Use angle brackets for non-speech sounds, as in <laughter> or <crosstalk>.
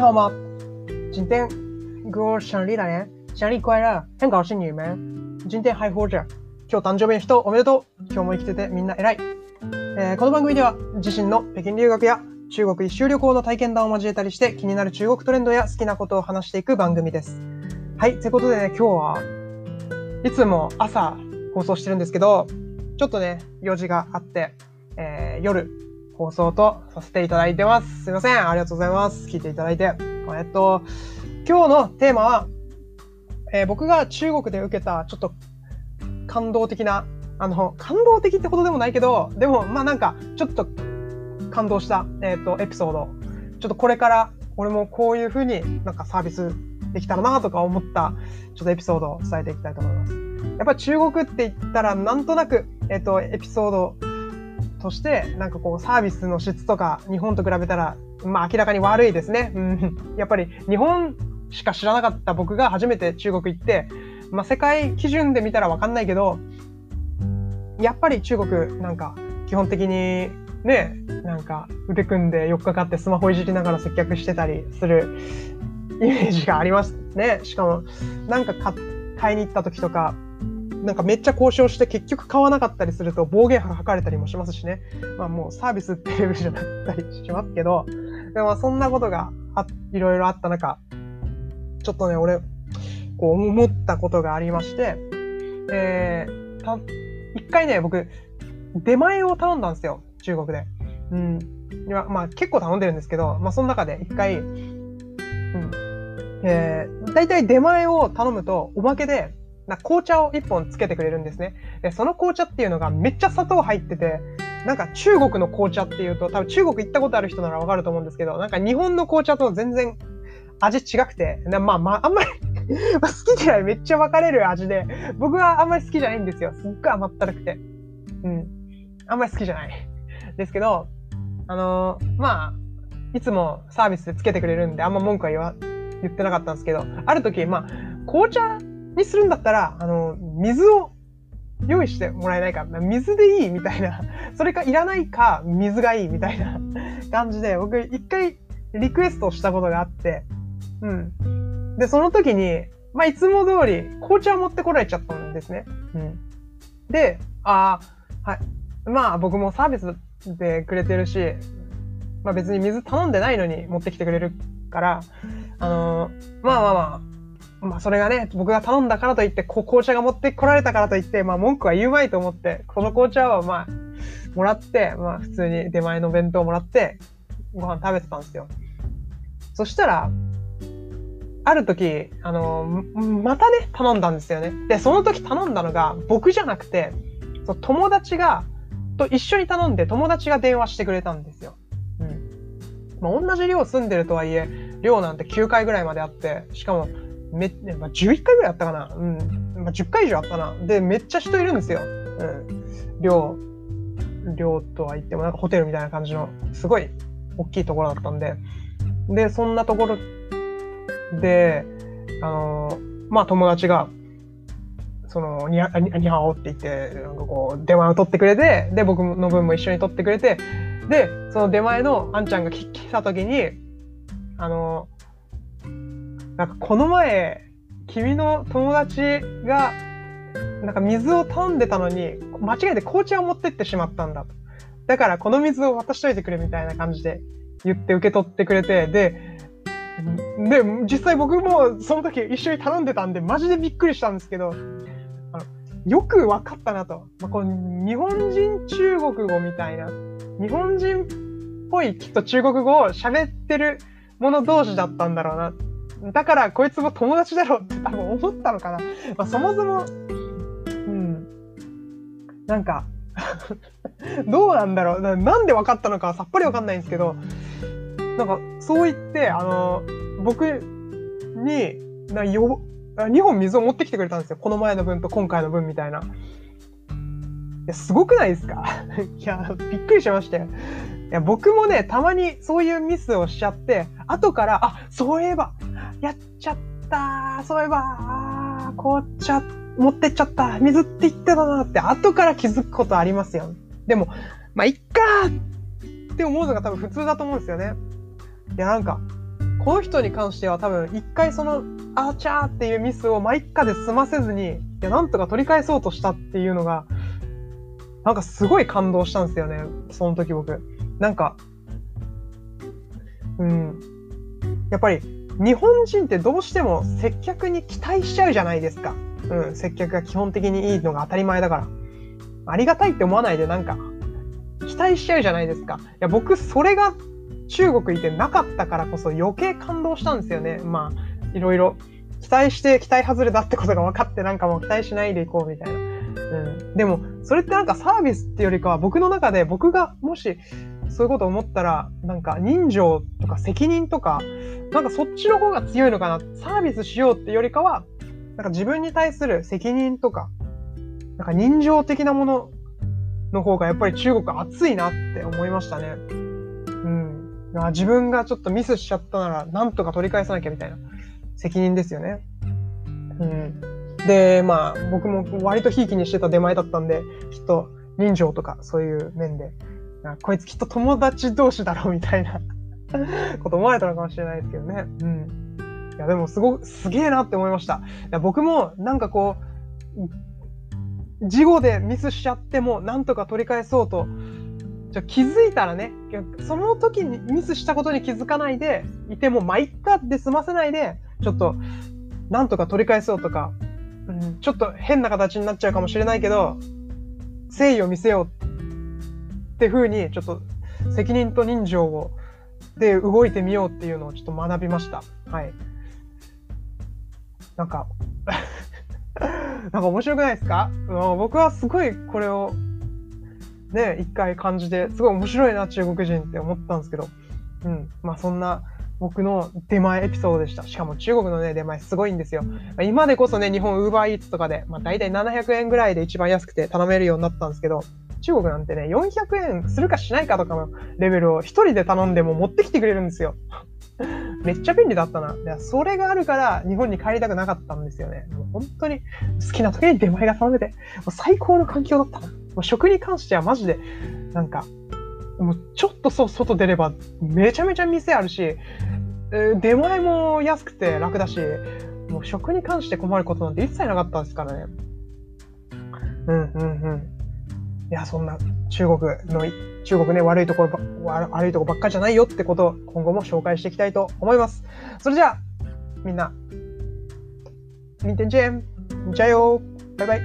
好吗？今天给我生日了ね。生日快乐。很高兴你们今天还活着。今日誕生日の人おめでとう。今日も生きててみんな偉い。えーこの番組では自身の北京留学や中国一周旅行の体験談を交えたりして気になる中国トレンドや好きなことを話していく番組です。はい。ということでね、今日はいつも朝放送してるんですけど、ちょっとね、用事があって、えー夜放送とさせていただいてます。すいません。ありがとうございます。聞いていただいて。えっと、今日のテーマは、えー僕が中国で受けたちょっと感動的な、あの、感動的ってことでもないけど、でも、まあなんか、ちょっと感動した、えっ、と、エピソード。ちょっとこれから、俺もこういう風になんかサービスできたらなとか思った、ちょっとエピソードを伝えていきたいと思います。やっぱ中国って言ったら、なんとなく、えっ、と、エピソードとして、なんかこう、サービスの質とか、日本と比べたら、まあ明らかに悪いですね。うん。<laughs> やっぱり、日本しか知らなかった僕が初めて中国行って、まあ世界基準で見たらわかんないけど、やっぱり中国なんか基本的にね、なんか腕組んで4日かってスマホいじりながら接客してたりするイメージがありますね。しかもなんか買買いに行った時とか、なんかめっちゃ交渉して結局買わなかったりすると暴言吐かれたりもしますしね。まあもうサービスっていうレベルじゃなかったりしますけど、でもそんなことがあいろいろあった中、ちょっとね、俺、こう思ったことがありまして、えー、た、一回ね、僕、出前を頼んだんですよ、中国で。うん。いやまあ結構頼んでるんですけど、まあその中で一回、うん。えー、大体出前を頼むと、おまけで、な紅茶を一本つけてくれるんですね。で、その紅茶っていうのがめっちゃ砂糖入ってて、なんか中国の紅茶っていうと、多分中国行ったことある人ならわかると思うんですけど、なんか日本の紅茶と全然味違くて、まあまあ、あんまり <laughs> まあ好き嫌いめっちゃ分かれる味で、僕はあんまり好きじゃないんですよ。すっごい甘ったるくて。うん。あんまり好きじゃない。ですけど、あのーまあ、いつもサービスでつけてくれるんで、あんま文句は言わ、言ってなかったんですけど、ある時、まあ、紅茶にするんだったら、あの、水を用意してもらえないか。水でいいみたいな。<laughs> それかいらないか、水がいいみたいな <laughs> 感じで、僕一回リクエストしたことがあって、うん。で、その時に、まあ、いつも通り紅茶を持ってこられちゃったんですね。うん。で、ああ、はい。まあ、僕もサービスでくれてるし、まあ別に水頼んでないのに持ってきてくれるから、あのーまあまあまあ、まあそれがね、僕が頼んだからといって、こう紅茶が持ってこられたからといって、まあ文句は言うまいと思って、この紅茶はまあ、もらって、まあ普通に出前の弁当もらって、ご飯食べてたんですよ。そしたら、ある時、あのまたね、頼んだんですよね。で、その時頼んだのが、僕じゃなくて、そう友達が、と一緒に頼んで友達が電話してくれたんですよ。うん。まあ、同じ寮住んでるとはいえ、寮なんて9回ぐらいまであって、しかも、め、ねまあ、11回ぐらいあったかなうん。まあ、10回以上あったな。で、めっちゃ人いるんですよ。うん。寮、寮とは言ってもなんかホテルみたいな感じの、すごい大きいところだったんで。で、そんなところで、あのーまあ友達が、その、にゃ、ににゃおって言って、なんかこう、出前を取ってくれて、で、僕の分も一緒に取ってくれて、で、その出前のあんちゃんが来来た時に、あのーなんかこの前、君の友達が、なんか水を頼んでたのに、間違えて紅茶を持ってってしまったんだと。だからこの水を渡しといてくれみたいな感じで言って受け取ってくれて、で、で、実際僕もその時一緒に頼んでたんで、マジでびっくりしたんですけど、あのよく分かったなと。まあ、この日本人中国語みたいな、日本人っぽいきっと中国語を喋ってる者同士だったんだろうな。だからこいつも友達だろうって多分思ったのかな。まあ、そもそも、うん。なんか、<laughs> どうなんだろうな。なんで分かったのかさっぱり分かんないんですけど、なんか、そう言って、あの、僕に、なよ、2本水を持ってきてくれたんですよ。この前の分と今回の分みたいな。いや、すごくないですか？<laughs> いや、びっくりしましたよ。いや、僕もね、たまにそういうミスをしちゃって、後から、あ、そういえば、やっちゃったそういえば、あー紅茶持ってっちゃった水って言ってたなって、後から気づくことありますよ。でも、まあ、いっかーって思うのが多分普通だと思うんですよね。いや、なんか、この人に関しては多分一回その、あーちゃーっていうミスをまあ一回で済ませずに、いや、なんとか取り返そうとしたっていうのが、なんかすごい感動したんですよね。その時僕。なんか、うん。やっぱり、日本人ってどうしても接客に期待しちゃうじゃないですか。うん。接客が基本的にいいのが当たり前だから。ありがたいって思わないでなんか、期待しちゃうじゃないですか。いや、僕、それが中国いてなかったからこそ余計感動したんですよね。まあ、いろいろ。期待して期待外れだってことが分かってなんかもう期待しないでいこうみたいな。うん。でも、それってなんかサービスってよりかは僕の中で僕がもしそういうこと思ったら、なんか人情とか責任とか、なんかそっちの方が強いのかな。サービスしようってよりかは、なんか自分に対する責任とか、なんか人情的なものの方がやっぱり中国熱いなって思いましたね。うん。自分がちょっとミスしちゃったなら、なんとか取り返さなきゃみたいな責任ですよね。うん。で、まあ、僕も割とひいきにしてた出前だったんで、きっと人情とかそういう面で、こいつきっと友達同士だろうみたいな <laughs> こと思われたのかもしれないですけどね。うん。いや、でもすごく、すげえなって思いました。いや僕もなんかこう、事後でミスしちゃっても、なんとか取り返そうと、じゃ気づいたらね、その時にミスしたことに気づかないでいても、まあ、いっかで済ませないで、ちょっと、なんとか取り返そうとか、うん、ちょっと変な形になっちゃうかもしれないけど、誠意を見せようって風に、ちょっと責任と人情を、で動いてみようっていうのをちょっと学びました。はい。なんか <laughs> なんか面白くないですか？僕はすごいこれをね、一回感じて、すごい面白いな、中国人って思ったんですけど、うん。まあそんな僕の出前エピソードでした。しかも中国のね、出前すごいんですよ。今でこそね、日本ウーバーイーツとかで、まあ大体700円ぐらいで一番安くて頼めるようになったんですけど、中国なんてね、400円するかしないかとかのレベルを一人で頼んでも持ってきてくれるんですよ。<laughs> めっちゃ便利だったな。それがあるから日本に帰りたくなかったんですよね。もう本当に好きな時に出前が頼めて、もう最高の環境だったな。もう食に関してはマジで、なんか、もうちょっと外出ればめちゃめちゃ店あるし、出前も安くて楽だし、もう食に関して困ることなんて一切なかったですからね。うんうんうん。いや、そんな中国の、中国ね、悪いところば、悪いとこばっかじゃないよってことを今後も紹介していきたいと思います。それじゃあ、みんな、明天んじゃよバイバイ